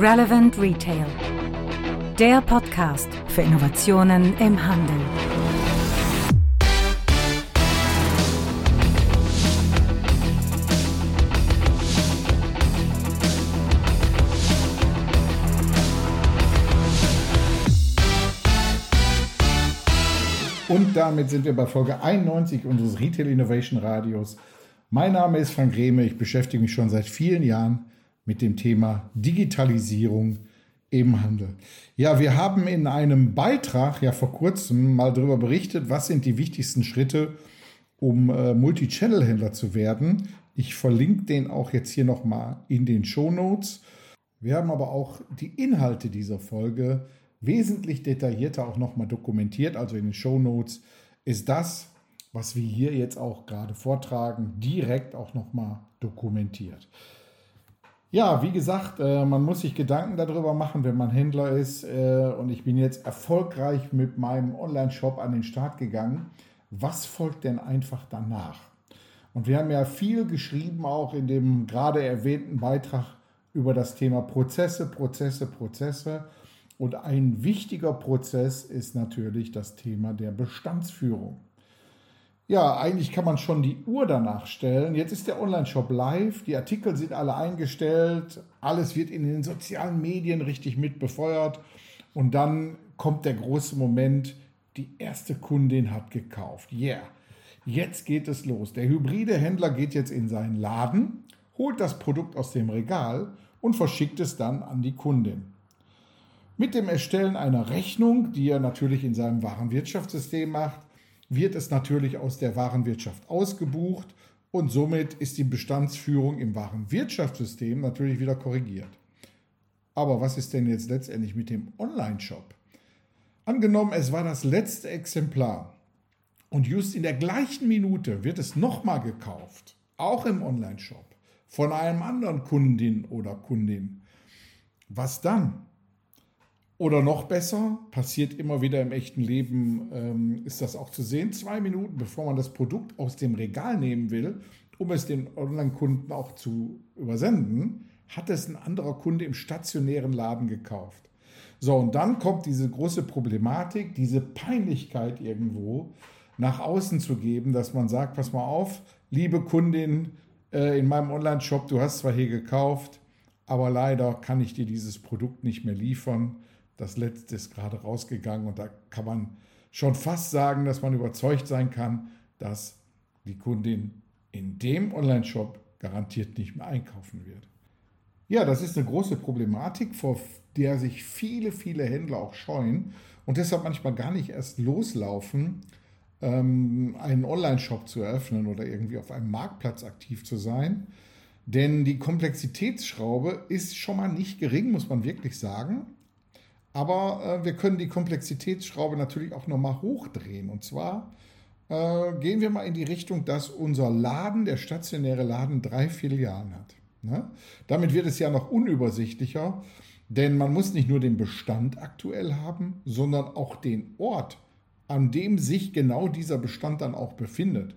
Relevant Retail. Der Podcast für Innovationen im Handel. Und damit sind wir bei Folge 91 unseres Retail Innovation Radios. Mein Name ist Frank Rehme. Ich beschäftige mich schon seit vielen Jahren mit dem Thema Digitalisierung im Handel. Ja, wir haben in einem Beitrag ja vor kurzem mal darüber berichtet, was sind die wichtigsten Schritte, um äh, Multi-Channel-Händler zu werden. Ich verlinke den auch jetzt hier nochmal in den Show Notes. Wir haben aber auch die Inhalte dieser Folge wesentlich detaillierter auch nochmal dokumentiert. Also in den Show Notes ist das, was wir hier jetzt auch gerade vortragen, direkt auch nochmal dokumentiert. Ja, wie gesagt, äh, man muss sich Gedanken darüber machen, wenn man Händler ist. Äh, und ich bin jetzt erfolgreich mit meinem Online-Shop an den Start gegangen. Was folgt denn einfach danach? Und wir haben ja viel geschrieben, auch in dem gerade erwähnten Beitrag über das Thema Prozesse, Prozesse, Prozesse. Und ein wichtiger Prozess ist natürlich das Thema der Bestandsführung. Ja, eigentlich kann man schon die Uhr danach stellen. Jetzt ist der Online-Shop live, die Artikel sind alle eingestellt, alles wird in den sozialen Medien richtig mit befeuert und dann kommt der große Moment, die erste Kundin hat gekauft. Yeah, jetzt geht es los. Der hybride Händler geht jetzt in seinen Laden, holt das Produkt aus dem Regal und verschickt es dann an die Kundin. Mit dem Erstellen einer Rechnung, die er natürlich in seinem Warenwirtschaftssystem macht, wird es natürlich aus der Warenwirtschaft ausgebucht und somit ist die Bestandsführung im Warenwirtschaftssystem natürlich wieder korrigiert. Aber was ist denn jetzt letztendlich mit dem Online-Shop? Angenommen, es war das letzte Exemplar und just in der gleichen Minute wird es nochmal gekauft, auch im Online-Shop, von einem anderen Kundin oder Kundin. Was dann? Oder noch besser, passiert immer wieder im echten Leben, ähm, ist das auch zu sehen, zwei Minuten bevor man das Produkt aus dem Regal nehmen will, um es den Online-Kunden auch zu übersenden, hat es ein anderer Kunde im stationären Laden gekauft. So, und dann kommt diese große Problematik, diese Peinlichkeit irgendwo nach außen zu geben, dass man sagt, pass mal auf, liebe Kundin äh, in meinem Online-Shop, du hast zwar hier gekauft, aber leider kann ich dir dieses Produkt nicht mehr liefern das letzte ist gerade rausgegangen und da kann man schon fast sagen, dass man überzeugt sein kann, dass die Kundin in dem Online-Shop garantiert nicht mehr einkaufen wird. Ja, das ist eine große Problematik, vor der sich viele, viele Händler auch scheuen und deshalb manchmal gar nicht erst loslaufen, ähm, einen Online-Shop zu eröffnen oder irgendwie auf einem Marktplatz aktiv zu sein. Denn die Komplexitätsschraube ist schon mal nicht gering, muss man wirklich sagen. Aber äh, wir können die Komplexitätsschraube natürlich auch nochmal hochdrehen. Und zwar äh, gehen wir mal in die Richtung, dass unser Laden, der stationäre Laden, drei Filialen hat. Ne? Damit wird es ja noch unübersichtlicher, denn man muss nicht nur den Bestand aktuell haben, sondern auch den Ort, an dem sich genau dieser Bestand dann auch befindet.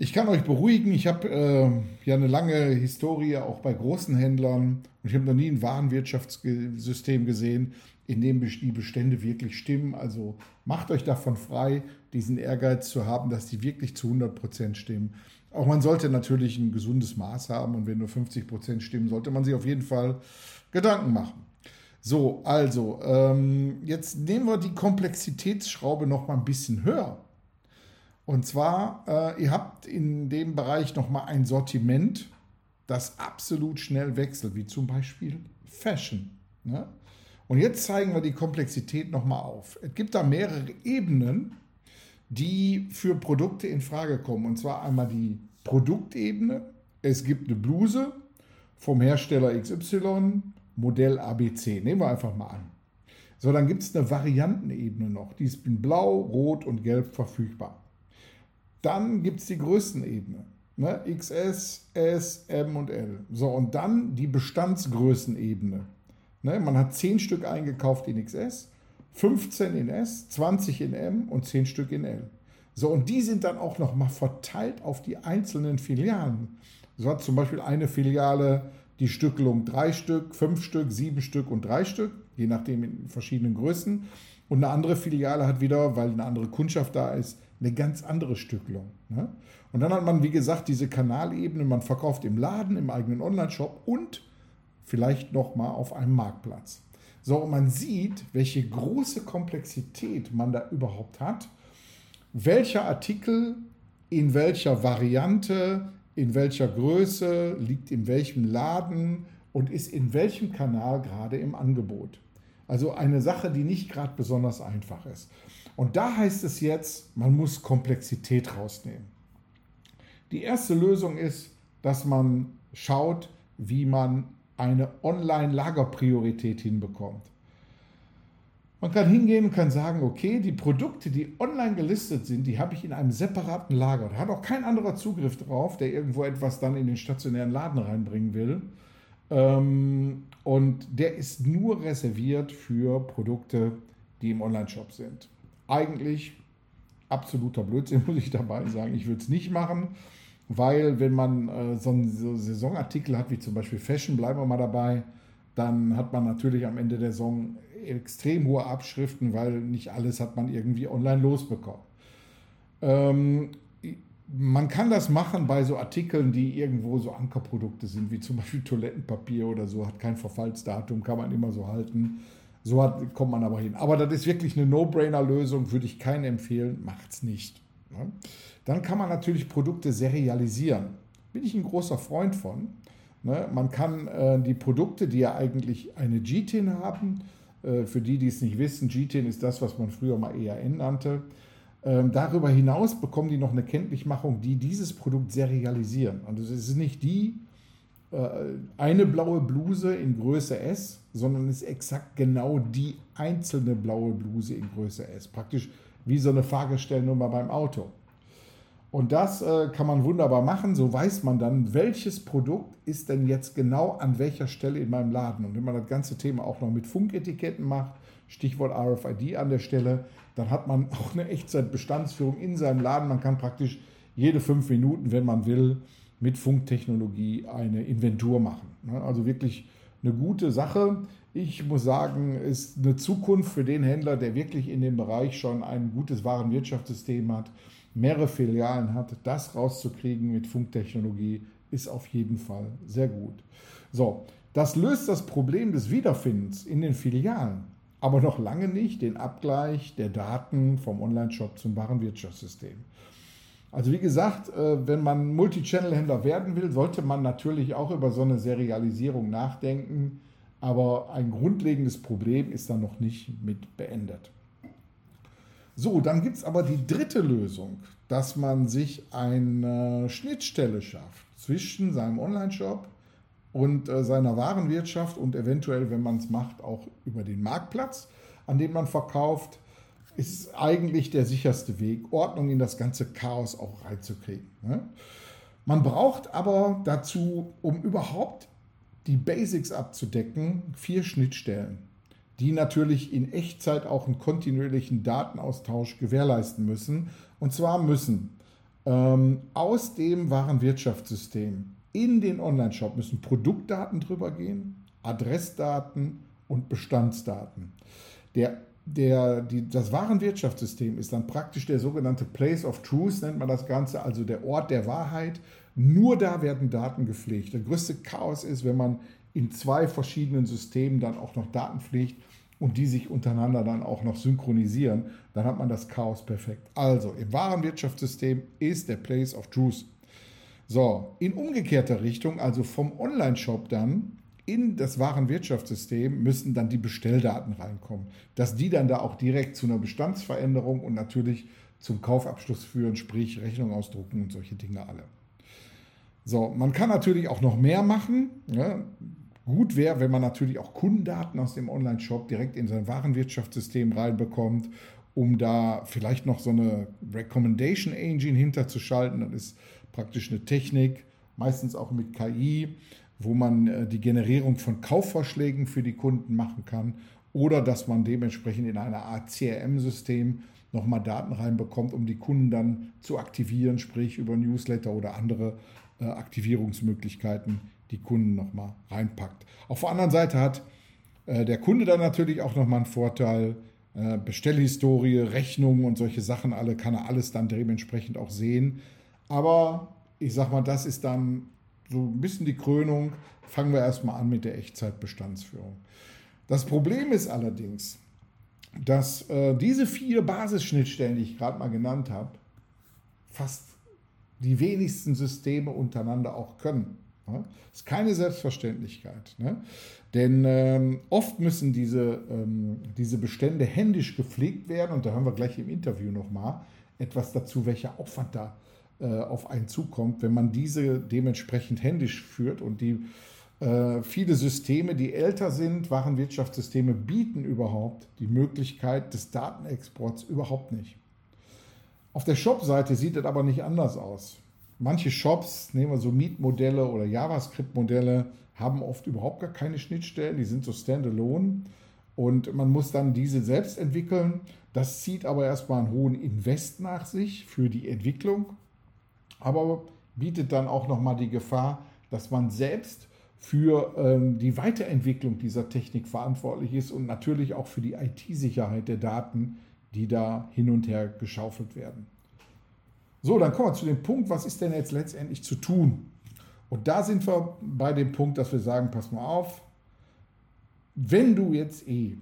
Ich kann euch beruhigen, ich habe äh, ja eine lange Historie auch bei großen Händlern und ich habe noch nie ein Warenwirtschaftssystem gesehen, in dem die Bestände wirklich stimmen. Also macht euch davon frei, diesen Ehrgeiz zu haben, dass die wirklich zu 100 Prozent stimmen. Auch man sollte natürlich ein gesundes Maß haben und wenn nur 50 Prozent stimmen, sollte man sich auf jeden Fall Gedanken machen. So, also, ähm, jetzt nehmen wir die Komplexitätsschraube noch mal ein bisschen höher. Und zwar, äh, ihr habt in dem Bereich noch mal ein Sortiment, das absolut schnell wechselt, wie zum Beispiel Fashion. Ne? Und jetzt zeigen wir die Komplexität nochmal auf. Es gibt da mehrere Ebenen, die für Produkte in Frage kommen. Und zwar einmal die Produktebene. Es gibt eine Bluse vom Hersteller XY, Modell ABC. Nehmen wir einfach mal an. So, dann gibt es eine Variantenebene noch. Die ist in Blau, Rot und Gelb verfügbar. Dann gibt es die Größenebene. Ne? XS, S, M und L. So, und dann die Bestandsgrößenebene. Ne, man hat 10 Stück eingekauft in XS, 15 in S, 20 in M und 10 Stück in L. So, und die sind dann auch nochmal verteilt auf die einzelnen Filialen. So hat zum Beispiel eine Filiale die Stückelung drei Stück, fünf Stück, sieben Stück und drei Stück, je nachdem in verschiedenen Größen. Und eine andere Filiale hat wieder, weil eine andere Kundschaft da ist, eine ganz andere Stückelung. Ne? Und dann hat man, wie gesagt, diese Kanalebene, man verkauft im Laden, im eigenen Online-Shop und vielleicht nochmal auf einem Marktplatz. So, und man sieht, welche große Komplexität man da überhaupt hat, welcher Artikel in welcher Variante, in welcher Größe, liegt in welchem Laden und ist in welchem Kanal gerade im Angebot. Also eine Sache, die nicht gerade besonders einfach ist. Und da heißt es jetzt, man muss Komplexität rausnehmen. Die erste Lösung ist, dass man schaut, wie man eine Online-Lagerpriorität hinbekommt. Man kann hingehen und kann sagen, okay, die Produkte, die online gelistet sind, die habe ich in einem separaten Lager. Da hat auch kein anderer Zugriff drauf, der irgendwo etwas dann in den stationären Laden reinbringen will. Ähm, und der ist nur reserviert für Produkte, die im Online-Shop sind. Eigentlich absoluter Blödsinn, muss ich dabei sagen. Ich würde es nicht machen, weil wenn man äh, so einen so Saisonartikel hat, wie zum Beispiel Fashion, bleiben wir mal dabei, dann hat man natürlich am Ende der Saison extrem hohe Abschriften, weil nicht alles hat man irgendwie online losbekommen. Ähm, man kann das machen bei so Artikeln, die irgendwo so Ankerprodukte sind, wie zum Beispiel Toilettenpapier oder so, hat kein Verfallsdatum, kann man immer so halten. So hat, kommt man aber hin. Aber das ist wirklich eine No-Brainer-Lösung, würde ich keinen empfehlen, macht es nicht. Ne? Dann kann man natürlich Produkte serialisieren. Bin ich ein großer Freund von. Ne? Man kann äh, die Produkte, die ja eigentlich eine GTIN haben, äh, für die, die es nicht wissen, GTIN ist das, was man früher mal EAN nannte. Ähm, darüber hinaus bekommen die noch eine Kenntlichmachung, die dieses Produkt serialisieren. Also es ist nicht die eine blaue Bluse in Größe S, sondern ist exakt genau die einzelne blaue Bluse in Größe S. Praktisch wie so eine Fahrgestellnummer beim Auto. Und das äh, kann man wunderbar machen. So weiß man dann, welches Produkt ist denn jetzt genau an welcher Stelle in meinem Laden. Und wenn man das ganze Thema auch noch mit Funketiketten macht, Stichwort RFID an der Stelle, dann hat man auch eine Echtzeitbestandsführung in seinem Laden. Man kann praktisch jede fünf Minuten, wenn man will, mit Funktechnologie eine Inventur machen. Ne? Also wirklich eine gute Sache. Ich muss sagen, ist eine Zukunft für den Händler, der wirklich in dem Bereich schon ein gutes Warenwirtschaftssystem hat mehrere Filialen hat, das rauszukriegen mit Funktechnologie ist auf jeden Fall sehr gut. So, das löst das Problem des Wiederfindens in den Filialen, aber noch lange nicht den Abgleich der Daten vom Online-Shop zum Warenwirtschaftssystem. Also wie gesagt, äh, wenn man Multichannel-Händler werden will, sollte man natürlich auch über so eine Serialisierung nachdenken, aber ein grundlegendes Problem ist da noch nicht mit beendet. So, dann gibt es aber die dritte Lösung, dass man sich eine Schnittstelle schafft zwischen seinem Online-Shop und äh, seiner Warenwirtschaft und eventuell, wenn man es macht, auch über den Marktplatz, an dem man verkauft, ist eigentlich der sicherste Weg, Ordnung in das ganze Chaos auch reinzukriegen. Ne? Man braucht aber dazu, um überhaupt die Basics abzudecken, vier Schnittstellen die natürlich in Echtzeit auch einen kontinuierlichen Datenaustausch gewährleisten müssen. Und zwar müssen ähm, aus dem Warenwirtschaftssystem in den Online-Shop müssen Produktdaten drüber gehen, Adressdaten und Bestandsdaten. Der, der, die, das Warenwirtschaftssystem ist dann praktisch der sogenannte Place of Truth, nennt man das Ganze, also der Ort der Wahrheit. Nur da werden Daten gepflegt. Der größte Chaos ist, wenn man in zwei verschiedenen Systemen dann auch noch Daten pflegt und die sich untereinander dann auch noch synchronisieren, dann hat man das Chaos perfekt. Also im wahren Wirtschaftssystem ist der Place of Truth. So, in umgekehrter Richtung, also vom Online-Shop dann in das wahren Wirtschaftssystem müssen dann die Bestelldaten reinkommen, dass die dann da auch direkt zu einer Bestandsveränderung und natürlich zum Kaufabschluss führen, sprich Rechnung ausdrucken und solche Dinge alle. So, man kann natürlich auch noch mehr machen. Ja, Gut wäre, wenn man natürlich auch Kundendaten aus dem Online-Shop direkt in sein Warenwirtschaftssystem reinbekommt, um da vielleicht noch so eine Recommendation Engine hinterzuschalten. Das ist praktisch eine Technik, meistens auch mit KI, wo man äh, die Generierung von Kaufvorschlägen für die Kunden machen kann oder dass man dementsprechend in einer Art CRM-System nochmal Daten reinbekommt, um die Kunden dann zu aktivieren, sprich über Newsletter oder andere äh, Aktivierungsmöglichkeiten die Kunden nochmal reinpackt. Auf der anderen Seite hat äh, der Kunde dann natürlich auch nochmal einen Vorteil. Bestellhistorie, Rechnungen und solche Sachen alle kann er alles dann dementsprechend auch sehen. Aber ich sag mal, das ist dann so ein bisschen die Krönung. Fangen wir erstmal an mit der Echtzeitbestandsführung. Das Problem ist allerdings, dass äh, diese vier Basisschnittstellen, die ich gerade mal genannt habe, fast die wenigsten Systeme untereinander auch können. Das ist keine Selbstverständlichkeit. Ne? Denn ähm, oft müssen diese, ähm, diese Bestände händisch gepflegt werden und da hören wir gleich im Interview nochmal etwas dazu, welcher Aufwand da auf einen zukommt, wenn man diese dementsprechend händisch führt und die äh, viele Systeme, die älter sind, Warenwirtschaftssysteme, bieten überhaupt die Möglichkeit des Datenexports überhaupt nicht. Auf der Shop-Seite sieht es aber nicht anders aus. Manche Shops, nehmen wir so Mietmodelle oder JavaScript-Modelle, haben oft überhaupt gar keine Schnittstellen, die sind so standalone und man muss dann diese selbst entwickeln. Das zieht aber erstmal einen hohen Invest nach sich für die Entwicklung, aber bietet dann auch nochmal die Gefahr, dass man selbst für ähm, die Weiterentwicklung dieser Technik verantwortlich ist und natürlich auch für die IT-Sicherheit der Daten, die da hin und her geschaufelt werden. So, dann kommen wir zu dem Punkt, was ist denn jetzt letztendlich zu tun? Und da sind wir bei dem Punkt, dass wir sagen, pass mal auf, wenn du jetzt eh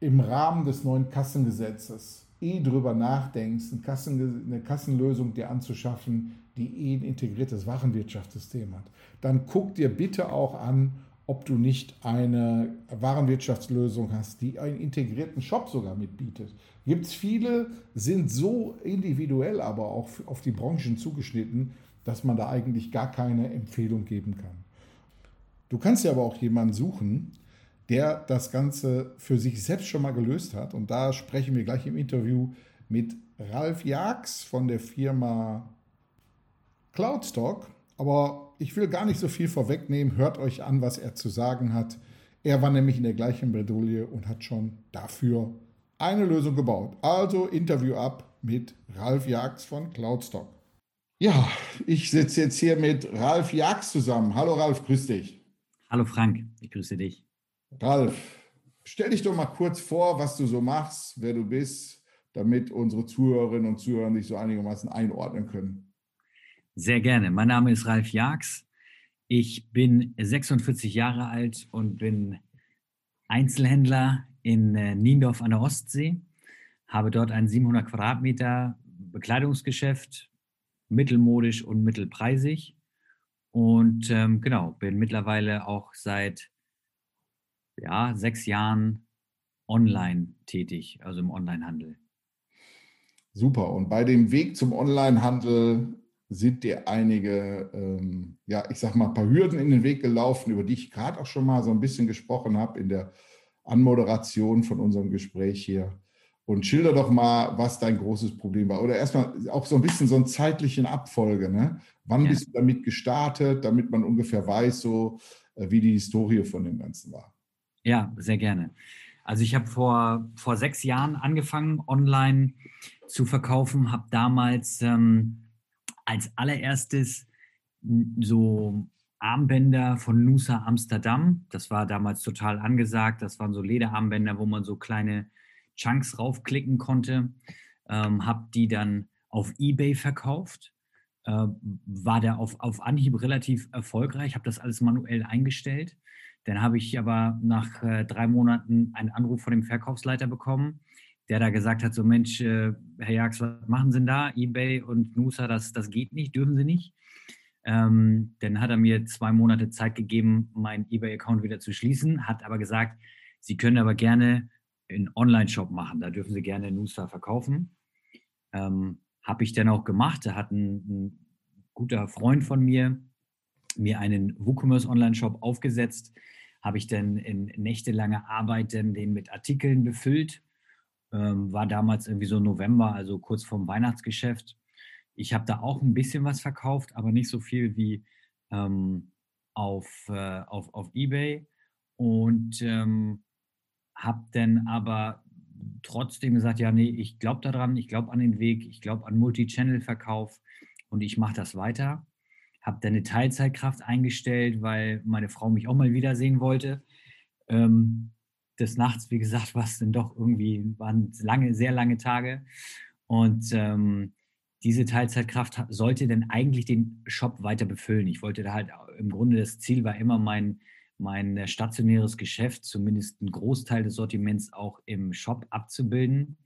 im Rahmen des neuen Kassengesetzes eh drüber nachdenkst, eine, Kassen, eine Kassenlösung dir anzuschaffen, die eh ein integriertes Warenwirtschaftssystem hat, dann guck dir bitte auch an, ob du nicht eine Warenwirtschaftslösung hast, die einen integrierten Shop sogar mitbietet. Gibt es viele, sind so individuell aber auch auf die Branchen zugeschnitten, dass man da eigentlich gar keine Empfehlung geben kann. Du kannst ja aber auch jemanden suchen, der das Ganze für sich selbst schon mal gelöst hat. Und da sprechen wir gleich im Interview mit Ralf Jags von der Firma Cloudstock. Aber ich will gar nicht so viel vorwegnehmen. Hört euch an, was er zu sagen hat. Er war nämlich in der gleichen Bredouille und hat schon dafür eine Lösung gebaut. Also Interview ab mit Ralf Jags von Cloudstock. Ja, ich sitze jetzt hier mit Ralf Jags zusammen. Hallo Ralf, grüß dich. Hallo Frank, ich grüße dich. Ralf, stell dich doch mal kurz vor, was du so machst, wer du bist, damit unsere Zuhörerinnen und Zuhörer dich so einigermaßen einordnen können. Sehr gerne. Mein Name ist Ralf Jags. Ich bin 46 Jahre alt und bin Einzelhändler in äh, Niendorf an der Ostsee. Habe dort ein 700 Quadratmeter Bekleidungsgeschäft, mittelmodisch und mittelpreisig. Und ähm, genau, bin mittlerweile auch seit ja, sechs Jahren online tätig, also im Onlinehandel. Super. Und bei dem Weg zum Onlinehandel sind dir einige, ähm, ja, ich sag mal, ein paar Hürden in den Weg gelaufen, über die ich gerade auch schon mal so ein bisschen gesprochen habe in der Anmoderation von unserem Gespräch hier. Und schilder doch mal, was dein großes Problem war. Oder erstmal auch so ein bisschen so eine zeitliche Abfolge. Ne? Wann ja. bist du damit gestartet, damit man ungefähr weiß, so äh, wie die Historie von dem Ganzen war? Ja, sehr gerne. Also ich habe vor, vor sechs Jahren angefangen, online zu verkaufen, habe damals ähm, als allererstes so Armbänder von Nusa Amsterdam. Das war damals total angesagt. Das waren so Lederarmbänder, wo man so kleine Chunks raufklicken konnte, ähm, habe die dann auf eBay verkauft, äh, war da auf, auf Anhieb relativ erfolgreich, habe das alles manuell eingestellt. Dann habe ich aber nach äh, drei Monaten einen Anruf von dem Verkaufsleiter bekommen, der da gesagt hat, so Mensch, äh, Herr Jax, was machen Sie denn da? eBay und Nusa, das, das geht nicht, dürfen Sie nicht. Ähm, dann hat er mir zwei Monate Zeit gegeben, meinen eBay-Account wieder zu schließen, hat aber gesagt, Sie können aber gerne einen Online-Shop machen. Da dürfen Sie gerne Newstar verkaufen. Ähm, Habe ich dann auch gemacht. Da hat ein, ein, guter Freund von mir mir einen WooCommerce Online-Shop aufgesetzt. Habe ich dann in nächtelange Arbeit dann den mit Artikeln befüllt. Ähm, war damals irgendwie so November, also kurz vorm Weihnachtsgeschäft. Ich habe da auch ein bisschen was verkauft, aber nicht so viel wie ähm, auf, äh, auf, auf Ebay. Und ähm, habe dann aber trotzdem gesagt, ja, nee, ich glaube daran, ich glaube an den Weg, ich glaube an Multi-Channel-Verkauf und ich mache das weiter. Habe dann eine Teilzeitkraft eingestellt, weil meine Frau mich auch mal wiedersehen wollte. Ähm, des Nachts, wie gesagt, war es dann doch irgendwie, waren lange, sehr lange Tage. Und ähm, diese Teilzeitkraft sollte dann eigentlich den Shop weiter befüllen. Ich wollte da halt, im Grunde das Ziel war immer mein, mein äh, stationäres Geschäft, zumindest einen Großteil des Sortiments auch im Shop abzubilden.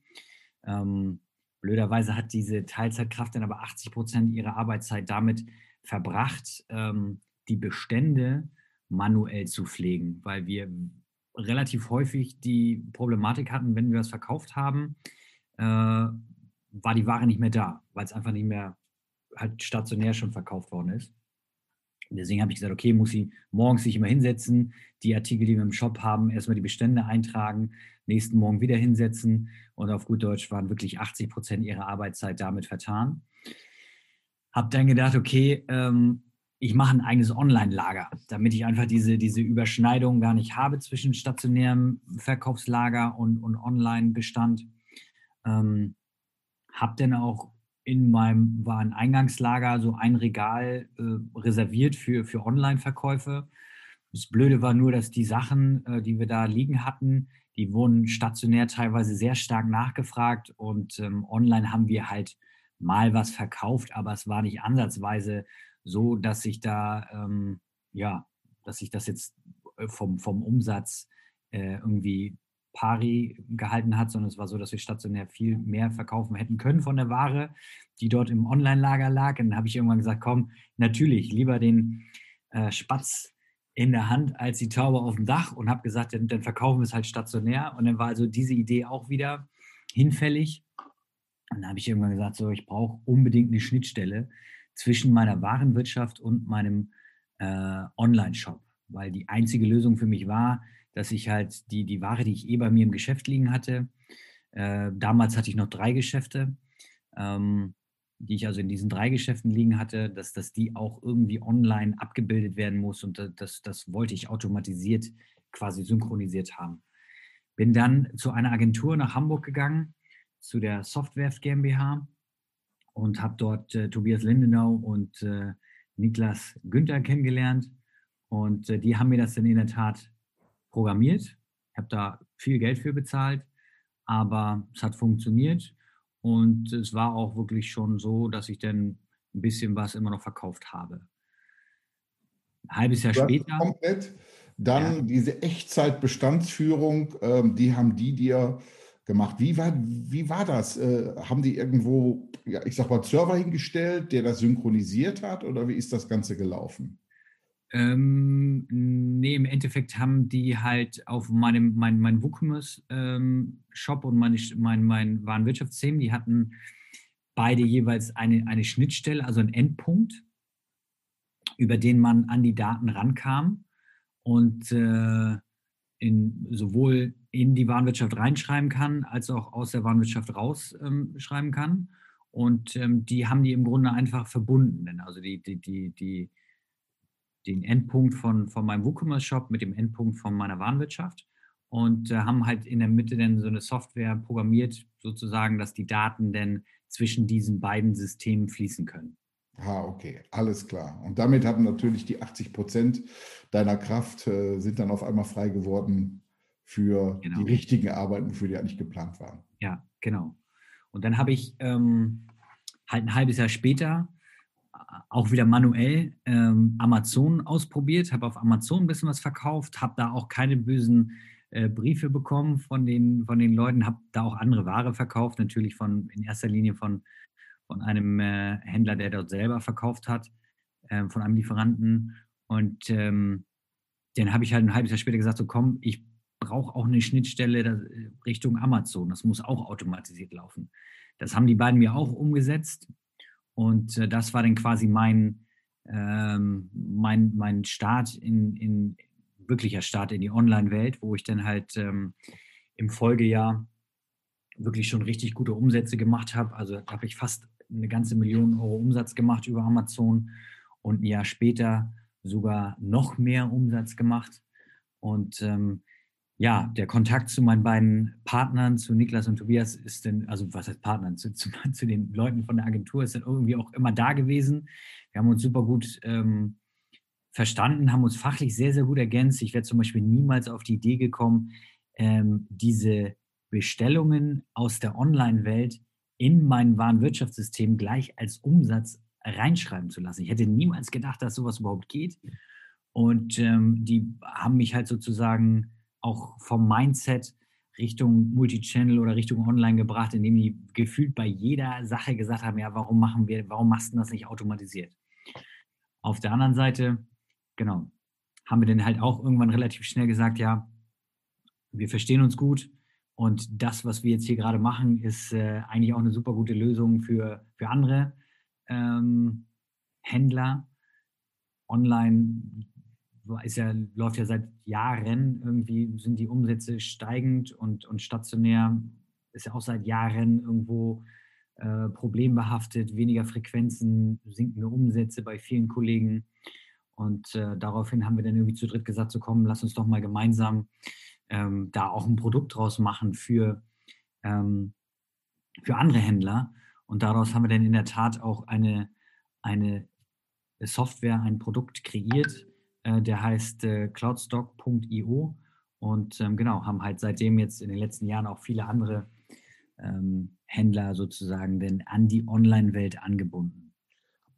Ähm, blöderweise hat diese Teilzeitkraft dann aber 80 Prozent ihrer Arbeitszeit damit verbracht, ähm, die Bestände manuell zu pflegen, weil wir relativ häufig die Problematik hatten, wenn wir was verkauft haben, äh, war die Ware nicht mehr da, weil es einfach nicht mehr halt stationär schon verkauft worden ist. Deswegen habe ich gesagt, okay, muss ich morgens sich immer hinsetzen, die Artikel, die wir im Shop haben, erstmal die Bestände eintragen, nächsten Morgen wieder hinsetzen und auf gut Deutsch waren wirklich 80 Prozent ihrer Arbeitszeit damit vertan. Habe dann gedacht, okay, ähm, ich mache ein eigenes Online-Lager, damit ich einfach diese, diese Überschneidung gar nicht habe zwischen stationärem Verkaufslager und, und Online-Bestand. Ähm, habe dann auch in meinem Wareneingangslager so ein Regal äh, reserviert für, für Online-Verkäufe. Das Blöde war nur, dass die Sachen, äh, die wir da liegen hatten, die wurden stationär teilweise sehr stark nachgefragt und ähm, online haben wir halt mal was verkauft, aber es war nicht ansatzweise so, dass ich da, ähm, ja, dass sich das jetzt äh, vom, vom Umsatz äh, irgendwie pari gehalten hat, sondern es war so, dass wir stationär viel mehr verkaufen hätten können von der Ware, die dort im Online-Lager lag. Und dann habe ich irgendwann gesagt, komm, natürlich, lieber den äh, Spatz in der Hand als die Taube auf dem Dach und habe gesagt, dann, dann verkaufen wir es halt stationär. Und dann war also diese Idee auch wieder hinfällig. Und dann habe ich irgendwann gesagt, so, ich brauche unbedingt eine Schnittstelle, zwischen meiner Warenwirtschaft und meinem äh, Online-Shop, weil die einzige Lösung für mich war, dass ich halt die, die Ware, die ich eh bei mir im Geschäft liegen hatte, äh, damals hatte ich noch drei Geschäfte, ähm, die ich also in diesen drei Geschäften liegen hatte, dass, dass die auch irgendwie online abgebildet werden muss und das, das wollte ich automatisiert quasi synchronisiert haben. Bin dann zu einer Agentur nach Hamburg gegangen, zu der Software GmbH und habe dort äh, Tobias Lindenau und äh, Niklas Günther kennengelernt. Und äh, die haben mir das dann in der Tat programmiert. Ich habe da viel Geld für bezahlt, aber es hat funktioniert. Und es war auch wirklich schon so, dass ich dann ein bisschen was immer noch verkauft habe. Ein halbes Jahr später. Komplett. Dann ja. diese Echtzeitbestandsführung, ähm, die haben die dir gemacht. Wie war, wie war das? Äh, haben die irgendwo, ja, ich sag mal, Server hingestellt, der das synchronisiert hat oder wie ist das Ganze gelaufen? Ähm, nee, im Endeffekt haben die halt auf meinem mein, mein WooCommerce ähm, und meine, mein, mein Warenwirtschaftssystem, die hatten beide jeweils eine, eine Schnittstelle, also einen Endpunkt, über den man an die Daten rankam. Und äh, in, sowohl in die Warenwirtschaft reinschreiben kann, als auch aus der Warenwirtschaft rausschreiben ähm, kann. Und ähm, die haben die im Grunde einfach verbunden. Also die, die, die, die, den Endpunkt von, von meinem WooCommerce-Shop mit dem Endpunkt von meiner Warenwirtschaft und äh, haben halt in der Mitte dann so eine Software programmiert, sozusagen, dass die Daten dann zwischen diesen beiden Systemen fließen können. Ah, okay, alles klar. Und damit haben natürlich die 80 Prozent deiner Kraft äh, sind dann auf einmal frei geworden für genau. die richtigen Arbeiten, für die eigentlich geplant waren. Ja, genau. Und dann habe ich ähm, halt ein halbes Jahr später äh, auch wieder manuell ähm, Amazon ausprobiert, habe auf Amazon ein bisschen was verkauft, habe da auch keine bösen äh, Briefe bekommen von den, von den Leuten, habe da auch andere Ware verkauft, natürlich von in erster Linie von von einem äh, Händler, der dort selber verkauft hat, äh, von einem Lieferanten. Und ähm, dann habe ich halt ein halbes Jahr später gesagt, so komm, ich brauche auch eine Schnittstelle äh, Richtung Amazon. Das muss auch automatisiert laufen. Das haben die beiden mir auch umgesetzt. Und äh, das war dann quasi mein, ähm, mein, mein Start in, in wirklicher Start in die Online-Welt, wo ich dann halt ähm, im Folgejahr wirklich schon richtig gute Umsätze gemacht habe. Also habe ich fast eine ganze Million Euro Umsatz gemacht über Amazon und ein Jahr später sogar noch mehr Umsatz gemacht. Und ähm, ja, der Kontakt zu meinen beiden Partnern, zu Niklas und Tobias, ist denn, also was heißt Partnern, zu, zu, zu, den Leuten von der Agentur, ist dann irgendwie auch immer da gewesen. Wir haben uns super gut ähm, verstanden, haben uns fachlich sehr, sehr gut ergänzt. Ich wäre zum Beispiel niemals auf die Idee gekommen, ähm, diese Bestellungen aus der Online-Welt in mein Warenwirtschaftssystem gleich als Umsatz reinschreiben zu lassen. Ich hätte niemals gedacht, dass sowas überhaupt geht. Und ähm, die haben mich halt sozusagen auch vom Mindset Richtung Multichannel oder Richtung Online gebracht, indem die gefühlt bei jeder Sache gesagt haben, ja, warum machen wir, warum machst du das nicht automatisiert? Auf der anderen Seite, genau, haben wir dann halt auch irgendwann relativ schnell gesagt, ja, wir verstehen uns gut und das, was wir jetzt hier gerade machen, ist äh, eigentlich auch eine super gute Lösung für, für andere ähm, Händler. Online ist ja, läuft ja seit Jahren irgendwie, sind die Umsätze steigend und, und stationär ist ja auch seit Jahren irgendwo äh, problembehaftet, weniger Frequenzen, sinkende Umsätze bei vielen Kollegen. Und äh, daraufhin haben wir dann irgendwie zu dritt gesagt, so komm, lass uns doch mal gemeinsam ähm, da auch ein Produkt draus machen für, ähm, für andere Händler. Und daraus haben wir dann in der Tat auch eine, eine Software, ein Produkt kreiert, der heißt äh, cloudstock.io und ähm, genau, haben halt seitdem jetzt in den letzten Jahren auch viele andere ähm, Händler sozusagen denn an die Online-Welt angebunden.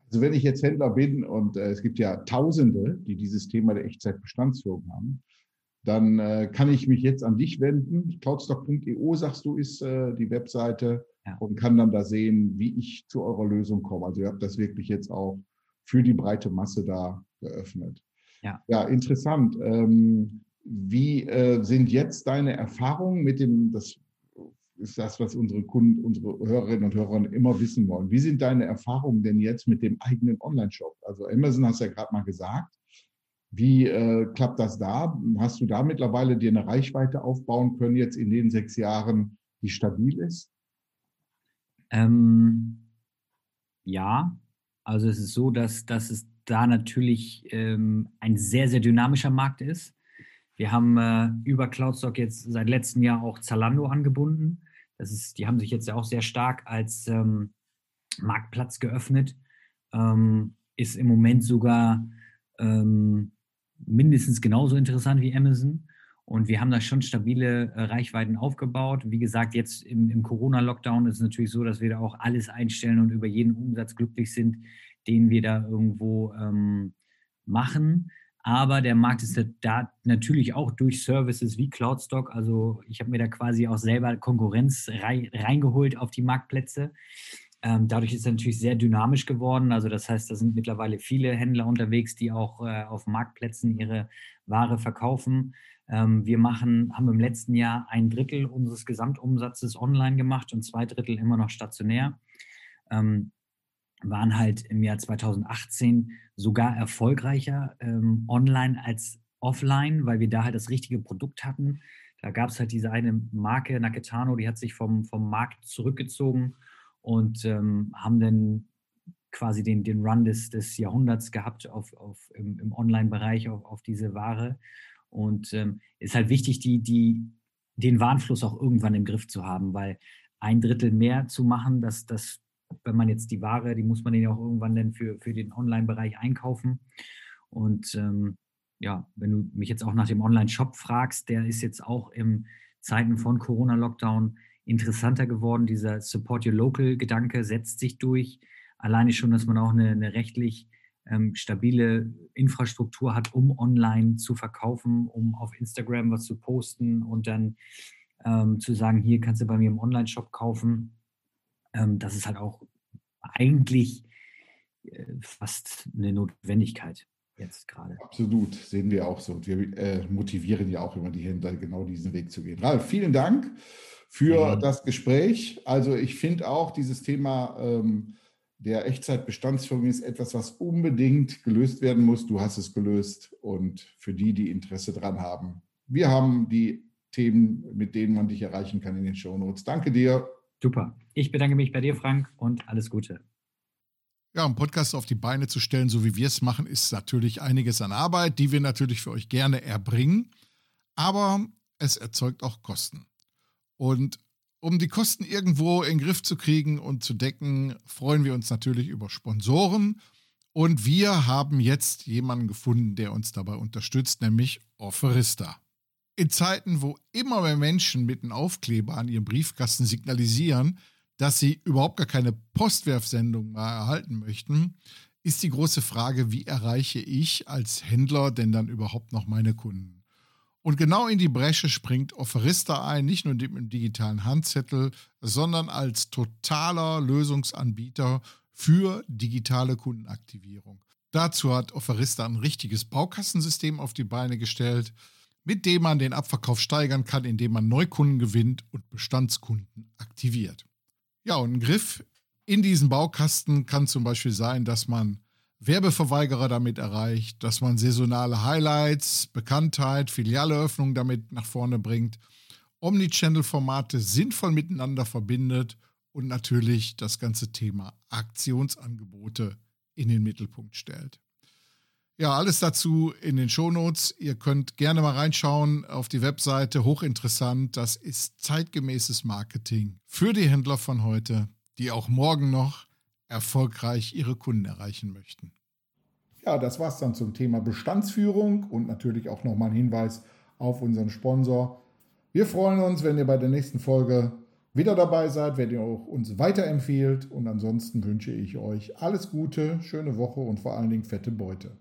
Also wenn ich jetzt Händler bin und äh, es gibt ja Tausende, die dieses Thema der Echtzeitbestandsführung haben, dann äh, kann ich mich jetzt an dich wenden. Cloudstock.io, sagst du, ist äh, die Webseite ja. und kann dann da sehen, wie ich zu eurer Lösung komme. Also ihr habt das wirklich jetzt auch für die breite Masse da geöffnet. Ja, ja interessant. Ähm, wie äh, sind jetzt deine Erfahrungen mit dem, das ist das, was unsere Kunden, unsere Hörerinnen und Hörer immer wissen wollen. Wie sind deine Erfahrungen denn jetzt mit dem eigenen Online-Shop? Also Amazon hast du ja gerade mal gesagt. Wie äh, klappt das da? Hast du da mittlerweile dir eine Reichweite aufbauen können, jetzt in den sechs Jahren, die stabil ist? Ähm, ja, also es ist so, dass, dass es da natürlich ähm, ein sehr, sehr dynamischer Markt ist. Wir haben äh, über CloudStock jetzt seit letztem Jahr auch Zalando angebunden. Das ist, die haben sich jetzt ja auch sehr stark als ähm, Marktplatz geöffnet. Ähm, ist im Moment sogar ähm, mindestens genauso interessant wie Amazon. Und wir haben da schon stabile äh, Reichweiten aufgebaut. Wie gesagt, jetzt im, im Corona-Lockdown ist es natürlich so, dass wir da auch alles einstellen und über jeden Umsatz glücklich sind, den wir da irgendwo ähm, machen. Aber der Markt ist da natürlich auch durch Services wie CloudStock. Also ich habe mir da quasi auch selber Konkurrenz reingeholt auf die Marktplätze. Ähm, dadurch ist er natürlich sehr dynamisch geworden. Also das heißt, da sind mittlerweile viele Händler unterwegs, die auch äh, auf Marktplätzen ihre Ware verkaufen. Ähm, wir machen, haben im letzten Jahr ein Drittel unseres Gesamtumsatzes online gemacht und zwei Drittel immer noch stationär. Ähm, waren halt im Jahr 2018 sogar erfolgreicher ähm, online als offline, weil wir da halt das richtige Produkt hatten. Da gab es halt diese eine Marke, Naketano, die hat sich vom, vom Markt zurückgezogen und ähm, haben dann quasi den, den Run des, des Jahrhunderts gehabt auf, auf, im, im Online-Bereich auf, auf diese Ware. Und ähm, ist halt wichtig, die, die, den Warenfluss auch irgendwann im Griff zu haben, weil ein Drittel mehr zu machen, das, das wenn man jetzt die Ware, die muss man ja auch irgendwann dann für, für den Online-Bereich einkaufen. Und ähm, ja, wenn du mich jetzt auch nach dem Online-Shop fragst, der ist jetzt auch in Zeiten von Corona-Lockdown interessanter geworden. Dieser Support Your Local-Gedanke setzt sich durch. Alleine schon, dass man auch eine, eine rechtlich ähm, stabile Infrastruktur hat, um online zu verkaufen, um auf Instagram was zu posten und dann ähm, zu sagen, hier kannst du bei mir im Online-Shop kaufen ähm, das ist halt auch eigentlich äh, fast eine Notwendigkeit jetzt gerade. Absolut, sehen wir auch so. Und wir äh, motivieren ja auch immer die Händler, genau diesen Weg zu gehen. Ralf, vielen Dank für ja. das Gespräch. Also ich finde auch dieses Thema ähm, der Echtzeitbestandsführung ist etwas, was unbedingt gelöst werden muss. Du hast es gelöst und für die, die Interesse dran haben. Wir haben die Themen, mit denen man dich erreichen kann in den Shownotes. Danke dir. Super. Ich bedanke mich bei dir, Frank, und alles Gute. Ja, um Podcast auf die Beine zu stellen, so wie wir es machen, ist natürlich einiges an Arbeit, die wir natürlich für euch gerne erbringen. Aber es erzeugt auch Kosten. Und um die Kosten irgendwo in den Griff zu kriegen und zu decken, freuen wir uns natürlich über Sponsoren. Und wir haben jetzt jemanden gefunden, der uns dabei unterstützt, nämlich Offerista. In Zeiten, wo immer mehr Menschen mit einem Aufkleber an ihrem Briefkasten signalisieren, dass sie überhaupt gar keine Postwerfsendung mehr erhalten möchten, ist die große Frage, wie erreiche ich als Händler denn dann überhaupt noch meine Kunden? Und genau in die Bresche springt Offerista ein, nicht nur mit dem digitalen Handzettel, sondern als totaler Lösungsanbieter für digitale Kundenaktivierung. Dazu hat Offerista ein richtiges Baukastensystem auf die Beine gestellt, mit dem man den Abverkauf steigern kann, indem man Neukunden gewinnt und Bestandskunden aktiviert. Ja, und ein Griff in diesen Baukasten kann zum Beispiel sein, dass man Werbeverweigerer damit erreicht, dass man saisonale Highlights, Bekanntheit, Filialeröffnung damit nach vorne bringt, Omnichannel-Formate sinnvoll miteinander verbindet und natürlich das ganze Thema Aktionsangebote in den Mittelpunkt stellt. Ja, alles dazu in den Shownotes. Ihr könnt gerne mal reinschauen auf die Webseite. Hochinteressant. Das ist zeitgemäßes Marketing für die Händler von heute, die auch morgen noch erfolgreich ihre Kunden erreichen möchten. Ja, das war's dann zum Thema Bestandsführung und natürlich auch nochmal ein Hinweis auf unseren Sponsor. Wir freuen uns, wenn ihr bei der nächsten Folge wieder dabei seid, wenn ihr auch uns weiterempfehlt. Und ansonsten wünsche ich euch alles Gute, schöne Woche und vor allen Dingen fette Beute.